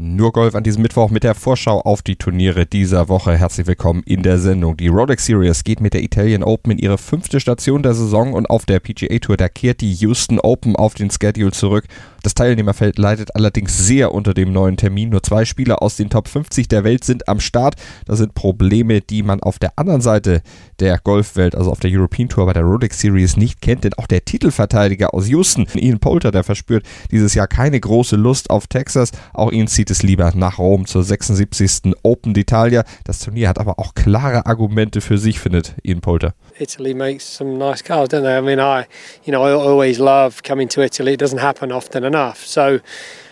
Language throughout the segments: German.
Nur Golf an diesem Mittwoch mit der Vorschau auf die Turniere dieser Woche. Herzlich willkommen in der Sendung. Die Rolex Series geht mit der Italian Open in ihre fünfte Station der Saison und auf der PGA Tour, da kehrt die Houston Open auf den Schedule zurück. Das Teilnehmerfeld leidet allerdings sehr unter dem neuen Termin. Nur zwei Spieler aus den Top 50 der Welt sind am Start. Das sind Probleme, die man auf der anderen Seite der Golfwelt, also auf der European Tour bei der Rolex Series nicht kennt. Denn auch der Titelverteidiger aus Houston, Ian Poulter, der verspürt dieses Jahr keine große Lust auf Texas. Auch ihn zieht es lieber nach Rom zur 76. Open d'Italia. Das Turnier hat aber auch klare Argumente für sich, findet Ian Poulter. Italy makes some nice cars, don't they? I mean, I, you know, I always love coming to Italy. It doesn't happen often enough. So,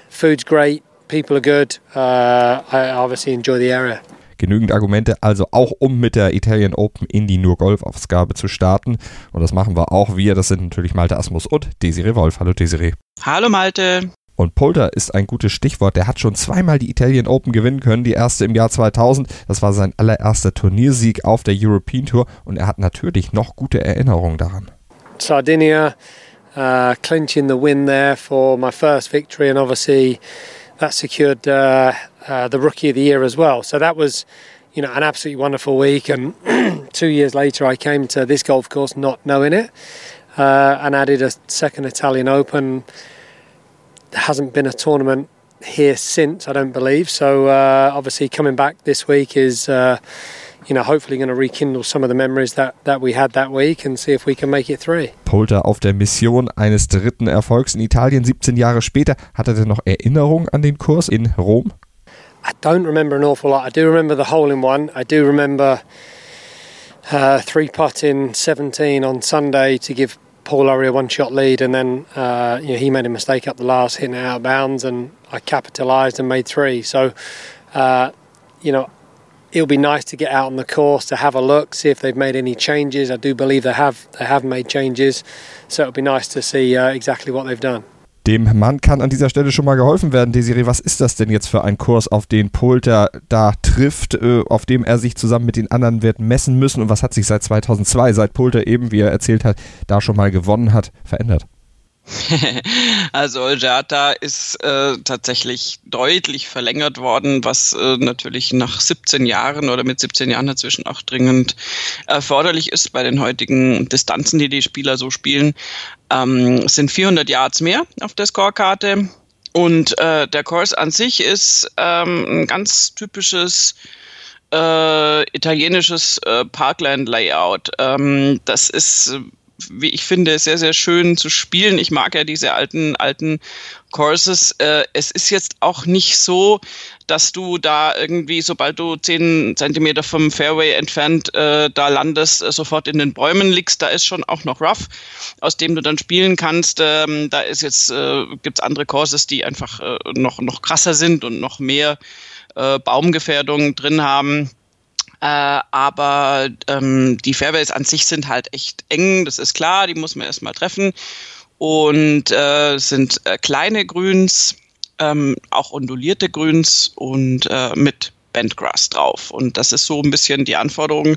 food's great, people are good. Uh, I obviously enjoy the area. Genügend Argumente also auch, um mit der Italian Open in die nur Golf-Ausgabe zu starten. Und das machen wir auch wir. Das sind natürlich Malte Asmus und Desiree Wolf. Hallo Desiree. Hallo Malte. Und Polter ist ein gutes Stichwort. Der hat schon zweimal die Italian Open gewinnen können. Die erste im Jahr 2000. Das war sein allererster Turniersieg auf der European Tour. Und er hat natürlich noch gute Erinnerungen daran. Sardinia, uh, clinching the win there for my first victory, and obviously that secured uh, uh, the Rookie of the Year as well. So that was, you know, an absolutely wonderful week. And two years later, I came to this golf course not knowing it, uh, and added a second Italian Open. Hasn't been a tournament here since, I don't believe. So uh, obviously, coming back this week is. Uh, you know, hopefully going to rekindle some of the memories that, that we had that week and see if we can make it three. Polter auf der Mission eines dritten Erfolgs in Italien 17 Jahre später. Hat er denn noch Erinnerungen an den Kurs in Rom? I don't remember an awful lot. I do remember the hole in one. I do remember uh, three putt in 17 on Sunday to give Paul Laurie a one shot lead, and then uh, you know, he made a mistake up the last, hitting it out of bounds, and I capitalised and made three. So, uh, you know, it'll be nice to get out on the course to have a look, see if they've made any changes. I do believe they have. They have made changes, so it'll be nice to see uh, exactly what they've done. Dem Mann kann an dieser Stelle schon mal geholfen werden. Desiree, was ist das denn jetzt für ein Kurs, auf den Polter da trifft, äh, auf dem er sich zusammen mit den anderen wird messen müssen und was hat sich seit 2002, seit Polter eben, wie er erzählt hat, da schon mal gewonnen hat, verändert? also Oljata ist äh, tatsächlich deutlich verlängert worden, was äh, natürlich nach 17 Jahren oder mit 17 Jahren dazwischen auch dringend erforderlich ist bei den heutigen Distanzen, die die Spieler so spielen. Ähm, es sind 400 Yards mehr auf der Scorekarte und äh, der Kurs an sich ist ähm, ein ganz typisches äh, italienisches äh, Parkland-Layout. Ähm, das ist wie ich finde, sehr, sehr schön zu spielen. Ich mag ja diese alten, alten Courses. Äh, es ist jetzt auch nicht so, dass du da irgendwie, sobald du zehn Zentimeter vom Fairway entfernt äh, da landest, äh, sofort in den Bäumen liegst. Da ist schon auch noch Rough, aus dem du dann spielen kannst. Ähm, da ist jetzt, äh, gibt's andere Courses, die einfach äh, noch, noch krasser sind und noch mehr äh, Baumgefährdung drin haben. Äh, aber ähm, die Fairways an sich sind halt echt eng, das ist klar, die muss man erstmal treffen. Und äh, sind äh, kleine Grüns, ähm, auch ondulierte Grüns und äh, mit Bentgrass drauf. Und das ist so ein bisschen die Anforderung,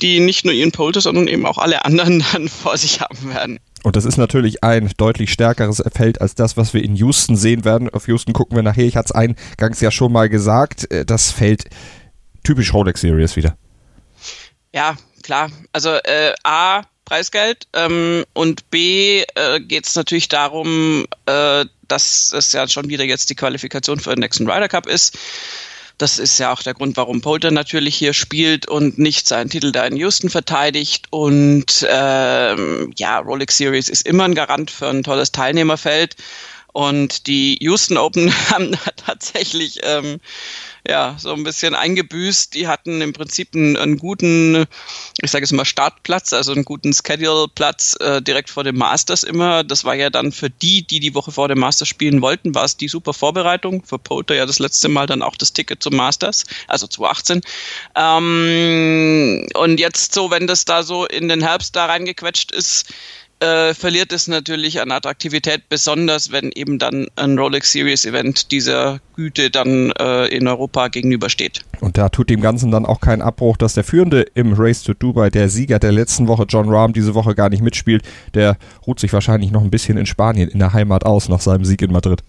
die nicht nur Ian Poulter, sondern eben auch alle anderen dann vor sich haben werden. Und das ist natürlich ein deutlich stärkeres Feld als das, was wir in Houston sehen werden. Auf Houston gucken wir nachher. Ich hatte es eingangs ja schon mal gesagt. Äh, das Feld typisch Rolex Series wieder. Ja, klar. Also äh, A, Preisgeld ähm, und B äh, geht es natürlich darum, äh, dass es ja schon wieder jetzt die Qualifikation für den nächsten Ryder Cup ist. Das ist ja auch der Grund, warum Polter natürlich hier spielt und nicht seinen Titel da in Houston verteidigt. Und ähm, ja, Rolex Series ist immer ein Garant für ein tolles Teilnehmerfeld. Und die Houston Open haben tatsächlich ähm, ja, so ein bisschen eingebüßt. Die hatten im Prinzip einen, einen guten, ich sage es mal, Startplatz, also einen guten Schedule-Platz äh, direkt vor dem Masters immer. Das war ja dann für die, die die Woche vor dem Masters spielen wollten, war es die super Vorbereitung. Für Polter ja das letzte Mal dann auch das Ticket zum Masters, also 2018. Ähm, und jetzt so, wenn das da so in den Herbst da reingequetscht ist, äh, verliert es natürlich an Attraktivität, besonders wenn eben dann ein Rolex Series Event dieser Güte dann äh, in Europa gegenübersteht. Und da tut dem Ganzen dann auch keinen Abbruch, dass der Führende im Race to Dubai, der Sieger der letzten Woche, John Rahm, diese Woche gar nicht mitspielt. Der ruht sich wahrscheinlich noch ein bisschen in Spanien, in der Heimat aus, nach seinem Sieg in Madrid.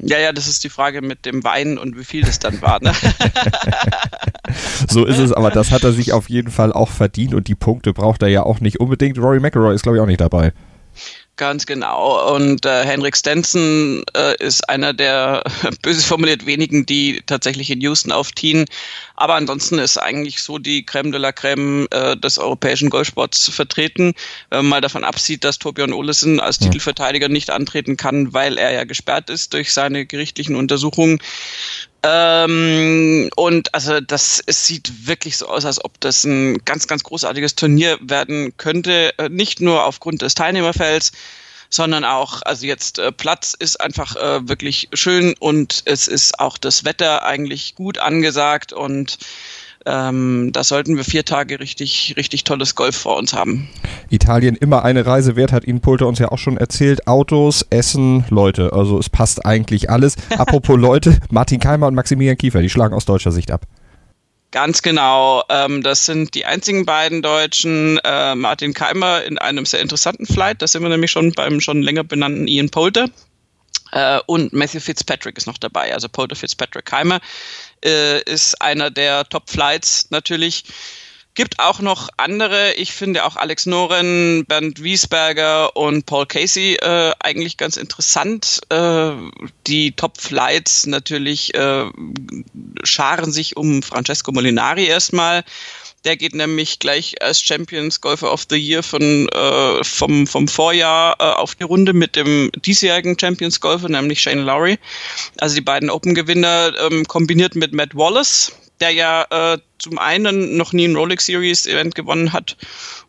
Ja, ja, das ist die Frage mit dem Wein und wie viel das dann war. Ne? so ist es, aber das hat er sich auf jeden Fall auch verdient und die Punkte braucht er ja auch nicht unbedingt. Rory McIlroy ist, glaube ich, auch nicht dabei. Ganz genau. Und äh, Henrik Stenson äh, ist einer der, böse formuliert, wenigen, die tatsächlich in Houston aufziehen. Aber ansonsten ist eigentlich so die Creme de la Creme äh, des europäischen Golfsports vertreten. Wenn man mal davon absieht, dass Torbjörn Olesen als ja. Titelverteidiger nicht antreten kann, weil er ja gesperrt ist durch seine gerichtlichen Untersuchungen. Ähm, und also das es sieht wirklich so aus, als ob das ein ganz, ganz großartiges Turnier werden könnte. Äh, nicht nur aufgrund des Teilnehmerfelds, sondern auch, also jetzt äh, Platz ist einfach äh, wirklich schön und es ist auch das Wetter eigentlich gut angesagt und ähm, da sollten wir vier Tage richtig, richtig tolles Golf vor uns haben. Italien immer eine Reise wert, hat Ihnen Pulter uns ja auch schon erzählt. Autos, Essen, Leute. Also es passt eigentlich alles. Apropos Leute, Martin Keimer und Maximilian Kiefer, die schlagen aus deutscher Sicht ab. Ganz genau. Ähm, das sind die einzigen beiden Deutschen. Äh, Martin Keimer in einem sehr interessanten Flight. Da sind wir nämlich schon beim schon länger benannten Ian Poulter. Äh, und Matthew Fitzpatrick ist noch dabei. Also Poulter Fitzpatrick Keimer äh, ist einer der Top-Flights natürlich. Gibt auch noch andere, ich finde auch Alex Noren, Bernd Wiesberger und Paul Casey äh, eigentlich ganz interessant. Äh, die Top Flights natürlich äh, scharen sich um Francesco Molinari erstmal. Der geht nämlich gleich als Champions Golfer of the Year von, äh, vom, vom Vorjahr äh, auf die Runde mit dem diesjährigen Champions Golfer, nämlich Shane Lowry. Also die beiden Open-Gewinner ähm, kombiniert mit Matt Wallace, der ja äh, zum einen noch nie ein Rolex Series Event gewonnen hat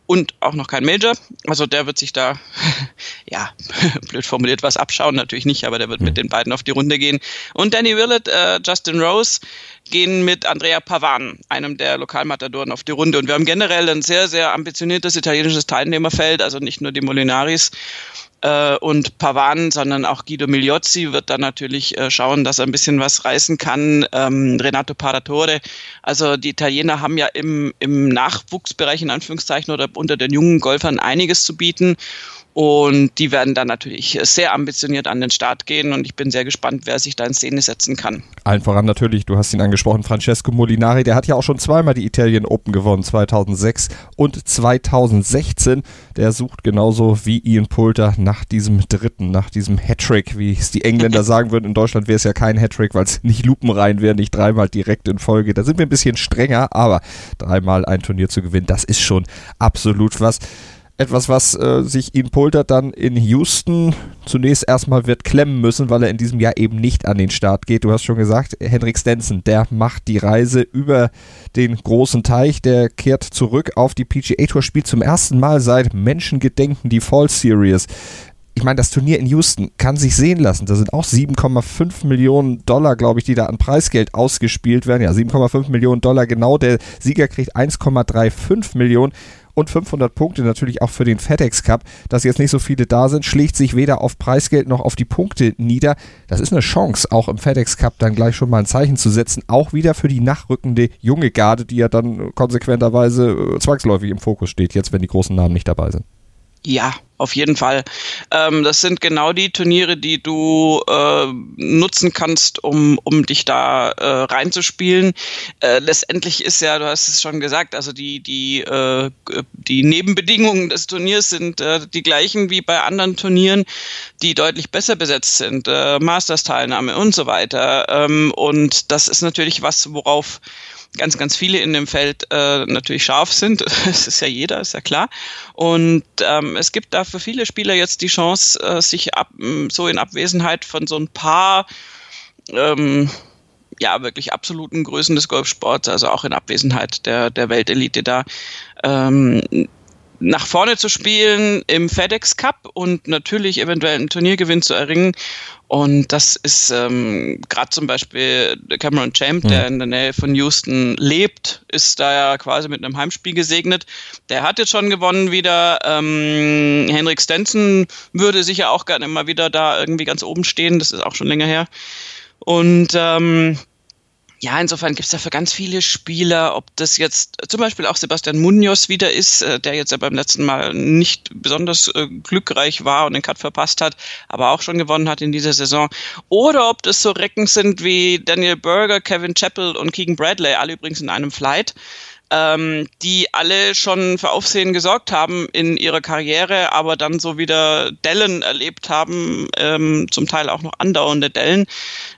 und auch noch kein Major. Also der wird sich da, ja, blöd formuliert was abschauen, natürlich nicht, aber der wird mit hm. den beiden auf die Runde gehen. Und Danny Willett, äh, Justin Rose gehen mit Andrea Pavan, einem der Lokalmatadoren, auf die Runde. Und wir haben generell ein sehr, sehr ambitioniertes italienisches Teilnehmerfeld, also nicht nur die Molinaris äh, und Pavan, sondern auch Guido Migliozzi wird dann natürlich äh, schauen, dass er ein bisschen was reißen kann. Ähm, Renato Paratore. Also die Italiener haben ja im, im Nachwuchsbereich in Anführungszeichen oder unter den jungen Golfern einiges zu bieten. Und die werden dann natürlich sehr ambitioniert an den Start gehen und ich bin sehr gespannt, wer sich da in Szene setzen kann. Allen voran natürlich, du hast ihn angesprochen, Francesco Molinari, der hat ja auch schon zweimal die Italien Open gewonnen, 2006 und 2016. Der sucht genauso wie Ian Poulter nach diesem dritten, nach diesem Hattrick, wie es die Engländer sagen würden. In Deutschland wäre es ja kein Hattrick, weil es nicht lupenrein wäre, nicht dreimal direkt in Folge. Da sind wir ein bisschen strenger, aber dreimal ein Turnier zu gewinnen, das ist schon absolut was etwas, was äh, sich Ian Poulter dann in Houston zunächst erstmal wird klemmen müssen, weil er in diesem Jahr eben nicht an den Start geht. Du hast schon gesagt, Henrik Stenson, der macht die Reise über den großen Teich, der kehrt zurück auf die PGA Tour, spielt zum ersten Mal seit Menschengedenken die Fall Series. Ich meine, das Turnier in Houston kann sich sehen lassen. Da sind auch 7,5 Millionen Dollar, glaube ich, die da an Preisgeld ausgespielt werden. Ja, 7,5 Millionen Dollar genau. Der Sieger kriegt 1,35 Millionen und 500 Punkte natürlich auch für den FedEx Cup. Dass jetzt nicht so viele da sind, schlägt sich weder auf Preisgeld noch auf die Punkte nieder. Das ist eine Chance, auch im FedEx Cup dann gleich schon mal ein Zeichen zu setzen. Auch wieder für die nachrückende junge Garde, die ja dann konsequenterweise äh, zwangsläufig im Fokus steht, jetzt wenn die großen Namen nicht dabei sind. Ja, auf jeden Fall. Ähm, das sind genau die Turniere, die du äh, nutzen kannst, um, um dich da äh, reinzuspielen. Äh, letztendlich ist ja, du hast es schon gesagt, also die, die, äh, die Nebenbedingungen des Turniers sind äh, die gleichen wie bei anderen Turnieren, die deutlich besser besetzt sind. Äh, Masters-Teilnahme und so weiter. Ähm, und das ist natürlich was, worauf ganz, ganz viele in dem Feld äh, natürlich scharf sind. Das ist ja jeder, ist ja klar. Und ähm, es gibt da für viele Spieler jetzt die Chance, äh, sich ab, so in Abwesenheit von so ein paar ähm, ja, wirklich absoluten Größen des Golfsports, also auch in Abwesenheit der, der Weltelite da, ähm, nach vorne zu spielen im FedEx Cup und natürlich eventuell einen Turniergewinn zu erringen. Und das ist ähm, gerade zum Beispiel Cameron Champ, mhm. der in der Nähe von Houston lebt, ist da ja quasi mit einem Heimspiel gesegnet. Der hat jetzt schon gewonnen wieder. Ähm, Henrik Stenson würde sicher auch gerne mal wieder da irgendwie ganz oben stehen. Das ist auch schon länger her. Und ähm, ja, insofern gibt es da für ganz viele Spieler, ob das jetzt zum Beispiel auch Sebastian Munoz wieder ist, äh, der jetzt ja beim letzten Mal nicht besonders äh, glückreich war und den Cut verpasst hat, aber auch schon gewonnen hat in dieser Saison. Oder ob das so Recken sind wie Daniel Berger, Kevin Chappell und Keegan Bradley, alle übrigens in einem Flight ähm, die alle schon für Aufsehen gesorgt haben in ihrer Karriere, aber dann so wieder Dellen erlebt haben, ähm, zum Teil auch noch andauernde Dellen.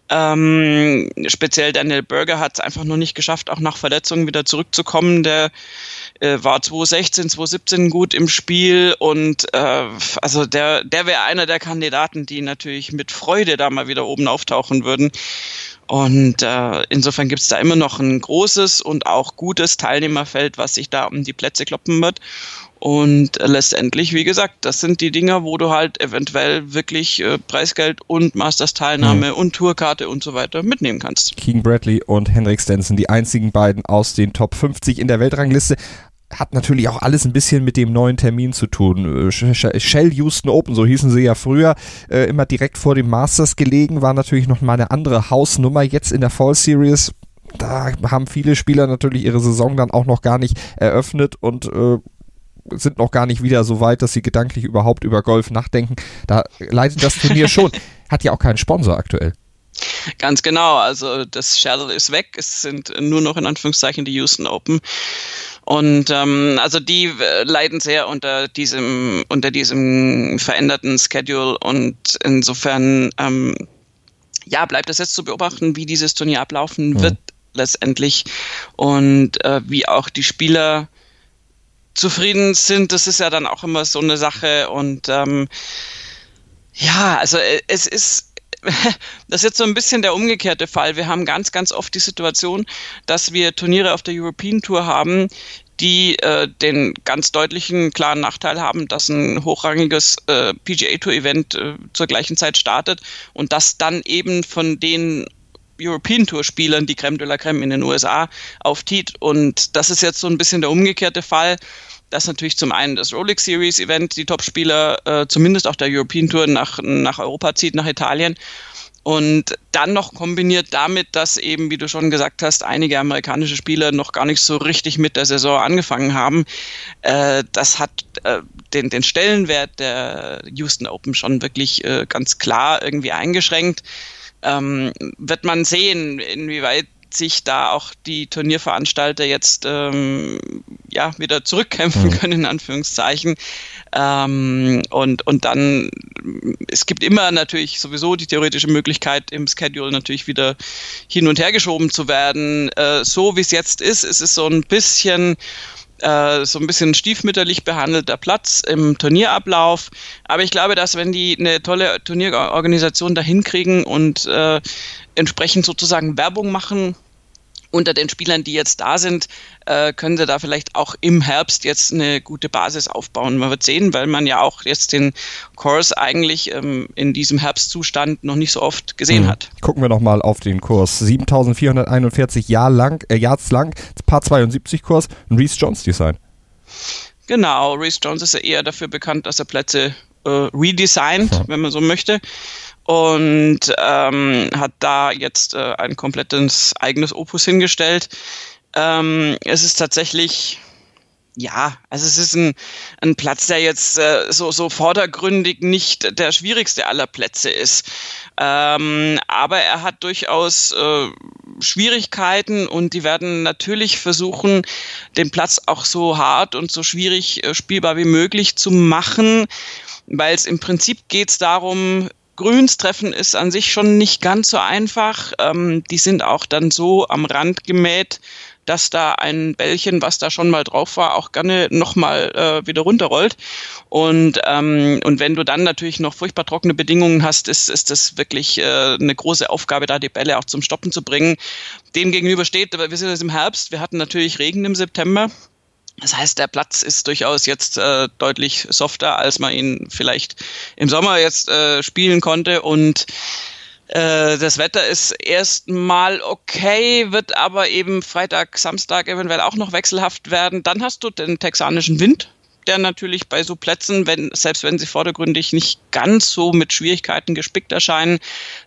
Ähm, speziell Daniel Berger hat es einfach noch nicht geschafft, auch nach Verletzungen wieder zurückzukommen. Der äh, war 2016, 2017 gut im Spiel und äh, also der, der wäre einer der Kandidaten, die natürlich mit Freude da mal wieder oben auftauchen würden. Und äh, insofern gibt es da immer noch ein großes und auch gutes Teilnehmerfeld, was sich da um die Plätze kloppen wird. Und äh, letztendlich, wie gesagt, das sind die Dinger, wo du halt eventuell wirklich äh, Preisgeld und Masters-Teilnahme mhm. und Tourkarte und so weiter mitnehmen kannst. King Bradley und Henrik Stenson, die einzigen beiden aus den Top 50 in der Weltrangliste hat natürlich auch alles ein bisschen mit dem neuen Termin zu tun. Shell Houston Open, so hießen sie ja früher, äh, immer direkt vor dem Masters gelegen, war natürlich noch mal eine andere Hausnummer jetzt in der Fall Series. Da haben viele Spieler natürlich ihre Saison dann auch noch gar nicht eröffnet und äh, sind noch gar nicht wieder so weit, dass sie gedanklich überhaupt über Golf nachdenken. Da leitet das Turnier schon. Hat ja auch keinen Sponsor aktuell. Ganz genau, also das Shell ist weg, es sind nur noch in Anführungszeichen die Houston Open. Und ähm, also die äh, leiden sehr unter diesem, unter diesem veränderten Schedule und insofern ähm, ja, bleibt es jetzt zu beobachten, wie dieses Turnier ablaufen mhm. wird letztendlich und äh, wie auch die Spieler zufrieden sind. Das ist ja dann auch immer so eine Sache und ähm, ja, also äh, es ist das ist jetzt so ein bisschen der umgekehrte Fall. Wir haben ganz, ganz oft die Situation, dass wir Turniere auf der European Tour haben, die äh, den ganz deutlichen, klaren Nachteil haben, dass ein hochrangiges äh, PGA Tour Event äh, zur gleichen Zeit startet und das dann eben von den European Tour Spielern die Creme de la Creme in den USA auftiet. Und das ist jetzt so ein bisschen der umgekehrte Fall dass natürlich zum einen das Rolex Series Event die Topspieler äh, zumindest auf der European Tour nach, nach Europa zieht, nach Italien. Und dann noch kombiniert damit, dass eben, wie du schon gesagt hast, einige amerikanische Spieler noch gar nicht so richtig mit der Saison angefangen haben. Äh, das hat äh, den, den Stellenwert der Houston Open schon wirklich äh, ganz klar irgendwie eingeschränkt. Ähm, wird man sehen, inwieweit sich da auch die Turnierveranstalter jetzt ähm, ja wieder zurückkämpfen mhm. können in Anführungszeichen ähm, und und dann es gibt immer natürlich sowieso die theoretische Möglichkeit im Schedule natürlich wieder hin und her geschoben zu werden äh, so wie es jetzt ist ist es so ein bisschen äh, so ein bisschen stiefmütterlich behandelter Platz im Turnierablauf. Aber ich glaube, dass wenn die eine tolle Turnierorganisation da hinkriegen und äh, entsprechend sozusagen Werbung machen unter den Spielern, die jetzt da sind, äh, können sie da vielleicht auch im Herbst jetzt eine gute Basis aufbauen. Man wird sehen, weil man ja auch jetzt den Kurs eigentlich ähm, in diesem Herbstzustand noch nicht so oft gesehen mhm. hat. Gucken wir nochmal auf den Kurs. 7441 Jahr lang, äh, Yards lang, Paar 72 Kurs, ein Reese Jones Design. Genau, Reese Jones ist ja eher dafür bekannt, dass er Plätze äh, redesigned, ja. wenn man so möchte und ähm, hat da jetzt äh, ein komplettes eigenes Opus hingestellt. Ähm, es ist tatsächlich ja, also es ist ein, ein Platz, der jetzt äh, so, so vordergründig nicht der schwierigste aller Plätze ist. Ähm, aber er hat durchaus äh, Schwierigkeiten und die werden natürlich versuchen, den Platz auch so hart und so schwierig äh, spielbar wie möglich zu machen, weil es im Prinzip geht es darum, Grüns treffen ist an sich schon nicht ganz so einfach. Ähm, die sind auch dann so am Rand gemäht, dass da ein Bällchen, was da schon mal drauf war, auch gerne nochmal äh, wieder runterrollt. Und, ähm, und wenn du dann natürlich noch furchtbar trockene Bedingungen hast, ist, ist das wirklich äh, eine große Aufgabe, da die Bälle auch zum Stoppen zu bringen. Dem gegenüber steht, wir sind jetzt im Herbst, wir hatten natürlich Regen im September. Das heißt, der Platz ist durchaus jetzt äh, deutlich softer, als man ihn vielleicht im Sommer jetzt äh, spielen konnte. Und äh, das Wetter ist erstmal okay, wird aber eben Freitag, Samstag eventuell auch noch wechselhaft werden. Dann hast du den texanischen Wind, der natürlich bei so Plätzen, wenn, selbst wenn sie vordergründig nicht ganz so mit Schwierigkeiten gespickt erscheinen,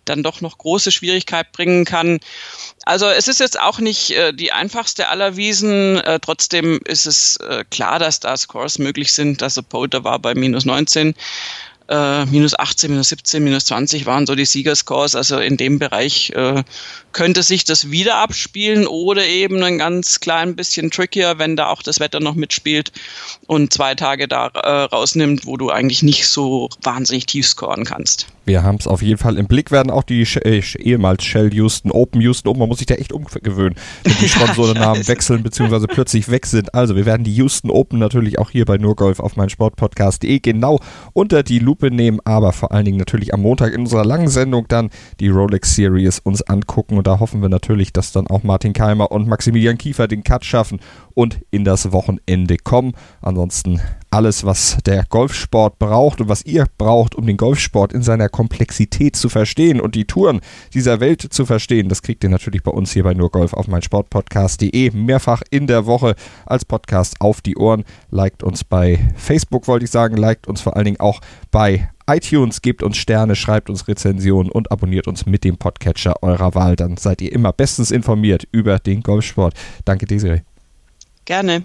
dann doch noch große Schwierigkeit bringen kann. Also es ist jetzt auch nicht äh, die einfachste aller Wiesen. Äh, trotzdem ist es äh, klar, dass da Scores möglich sind. Also Polter war bei minus 19 äh, minus 18, minus 17, minus 20 waren so die Siegerscores. Also in dem Bereich äh, könnte sich das wieder abspielen oder eben ein ganz klein bisschen trickier, wenn da auch das Wetter noch mitspielt und zwei Tage da äh, rausnimmt, wo du eigentlich nicht so wahnsinnig tief scoren kannst. Wir haben es auf jeden Fall im Blick, werden auch die äh, ehemals Shell Houston, Open Houston Open, man muss sich da echt umgewöhnen, wenn die Sponsorennamen wechseln bzw. plötzlich weg sind. Also wir werden die Houston Open natürlich auch hier bei Nurgolf auf meinsportpodcast.de genau unter die Lupe nehmen, aber vor allen Dingen natürlich am Montag in unserer langen Sendung dann die Rolex Series uns angucken und da hoffen wir natürlich, dass dann auch Martin Keimer und Maximilian Kiefer den Cut schaffen und in das Wochenende kommen. Ansonsten alles, was der Golfsport braucht und was ihr braucht, um den Golfsport in seiner Komplexität zu verstehen und die Touren dieser Welt zu verstehen, das kriegt ihr natürlich bei uns hier bei nur Golf auf meinsportpodcast.de mehrfach in der Woche als Podcast auf die Ohren. Liked uns bei Facebook, wollte ich sagen, liked uns vor allen Dingen auch bei iTunes, gebt uns Sterne, schreibt uns Rezensionen und abonniert uns mit dem Podcatcher eurer Wahl. Dann seid ihr immer bestens informiert über den Golfsport. Danke, Desiree. Gerne.